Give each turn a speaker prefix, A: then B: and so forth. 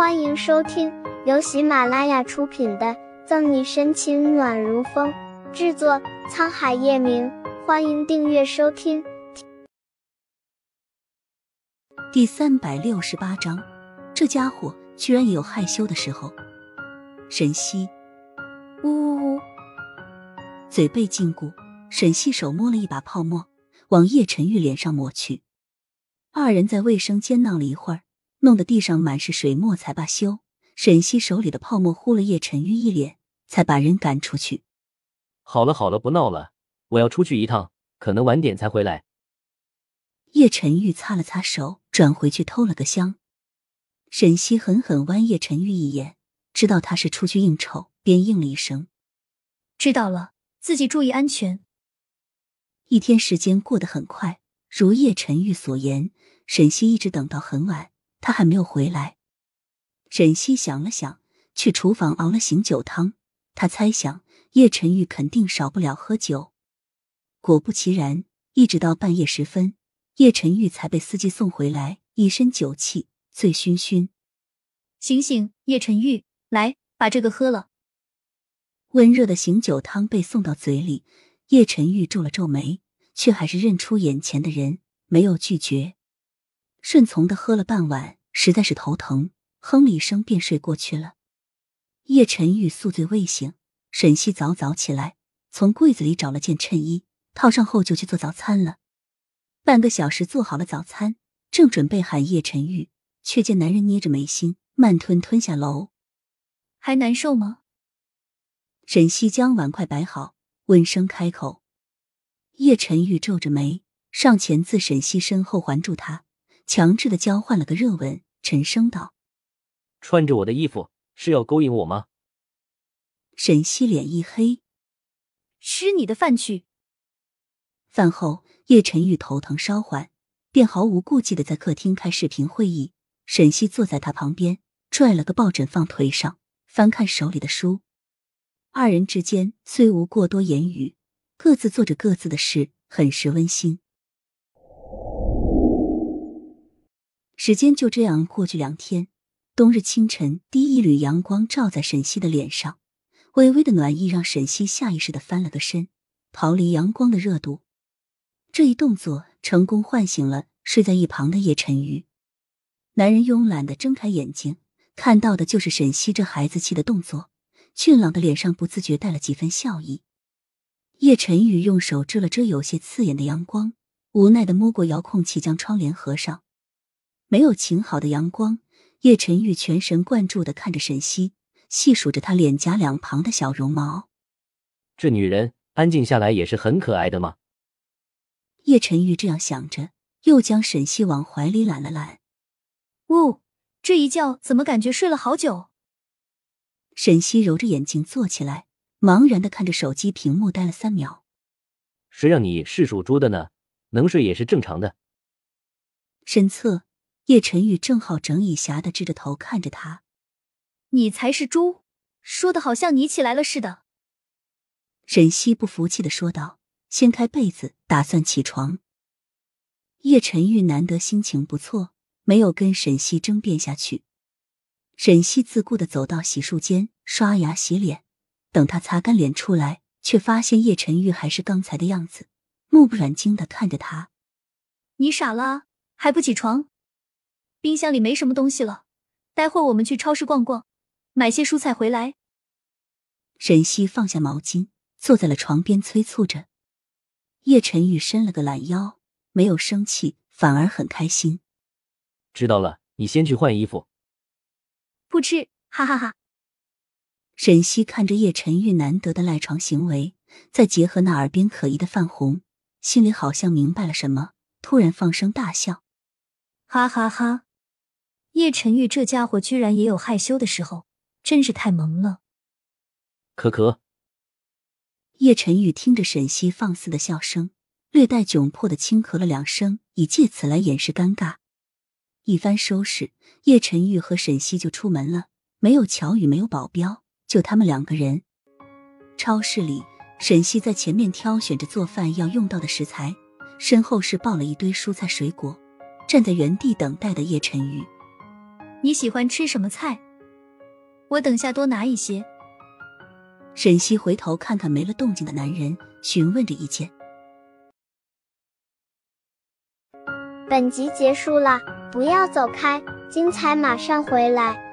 A: 欢迎收听由喜马拉雅出品的《赠你深情暖如风》，制作沧海夜明。欢迎订阅收听。
B: 第三百六十八章，这家伙居然也有害羞的时候。沈西，
C: 呜呜呜，
B: 嘴被禁锢。沈西手摸了一把泡沫，往叶晨玉脸上抹去。二人在卫生间闹了一会儿。弄得地上满是水墨，才罢休。沈西手里的泡沫呼了叶晨玉一脸，才把人赶出去。
D: 好了好了，不闹了，我要出去一趟，可能晚点才回来。
B: 叶晨玉擦了擦手，转回去偷了个香。沈西狠狠剜叶晨玉一眼，知道他是出去应酬，便应了一声：“
C: 知道了，自己注意安全。”
B: 一天时间过得很快，如叶晨玉所言，沈西一直等到很晚。他还没有回来，沈西想了想，去厨房熬了醒酒汤。他猜想叶晨玉肯定少不了喝酒。果不其然，一直到半夜时分，叶晨玉才被司机送回来，一身酒气，醉醺醺。
C: 醒醒，叶晨玉，来，把这个喝了。
B: 温热的醒酒汤被送到嘴里，叶晨玉皱了皱眉，却还是认出眼前的人，没有拒绝。顺从的喝了半碗，实在是头疼，哼了一声便睡过去了。叶晨玉宿醉未醒，沈西早早起来，从柜子里找了件衬衣，套上后就去做早餐了。半个小时做好了早餐，正准备喊叶晨玉，却见男人捏着眉心，慢吞吞下楼。
C: 还难受吗？
B: 沈西将碗筷摆好，温声开口。叶晨玉皱着眉，上前自沈西身后环住他。强制的交换了个热吻，沉声道：“
D: 穿着我的衣服是要勾引我吗？”
B: 沈西脸一黑：“
C: 吃你的饭去。”
B: 饭后，叶晨玉头疼稍缓，便毫无顾忌的在客厅开视频会议。沈西坐在他旁边，拽了个抱枕放腿上，翻看手里的书。二人之间虽无过多言语，各自做着各自的事，很是温馨。时间就这样过去两天。冬日清晨，第一缕阳光照在沈西的脸上，微微的暖意让沈西下意识的翻了个身，逃离阳光的热度。这一动作成功唤醒了睡在一旁的叶晨宇。男人慵懒的睁开眼睛，看到的就是沈西这孩子气的动作，俊朗的脸上不自觉带了几分笑意。叶晨宇用手遮了遮有些刺眼的阳光，无奈的摸过遥控器，将窗帘合上。没有晴好的阳光，叶晨玉全神贯注的看着沈西，细数着她脸颊两旁的小绒毛。
D: 这女人安静下来也是很可爱的嘛。
B: 叶晨玉这样想着，又将沈西往怀里揽了揽。
C: 呜，这一觉怎么感觉睡了好久？
B: 沈西揉着眼睛坐起来，茫然的看着手机屏幕，待了三秒。
D: 谁让你是属猪的呢？能睡也是正常的。
B: 身侧。叶晨玉正好整以暇的支着头看着他，
C: 你才是猪，说的好像你起来了似的。
B: 沈西不服气的说道，掀开被子打算起床。叶晨玉难得心情不错，没有跟沈西争辩下去。沈西自顾的走到洗漱间刷牙洗脸，等他擦干脸出来，却发现叶晨玉还是刚才的样子，目不转睛的看着他。
C: 你傻了，还不起床？冰箱里没什么东西了，待会儿我们去超市逛逛，买些蔬菜回来。
B: 沈西放下毛巾，坐在了床边，催促着。叶晨玉伸了个懒腰，没有生气，反而很开心。
D: 知道了，你先去换衣服。
C: 不吃，哈哈哈。
B: 沈西看着叶晨玉难得的赖床行为，再结合那耳边可疑的泛红，心里好像明白了什么，突然放声大笑，
C: 哈哈哈。叶晨玉这家伙居然也有害羞的时候，真是太萌了。
D: 可可，
B: 叶晨玉听着沈西放肆的笑声，略带窘迫的轻咳了两声，以借此来掩饰尴尬。一番收拾，叶晨玉和沈西就出门了。没有乔宇，没有保镖，就他们两个人。超市里，沈西在前面挑选着做饭要用到的食材，身后是抱了一堆蔬菜水果，站在原地等待的叶晨玉。
C: 你喜欢吃什么菜？我等下多拿一些。
B: 沈西回头看看没了动静的男人，询问着意见。
A: 本集结束了，不要走开，精彩马上回来。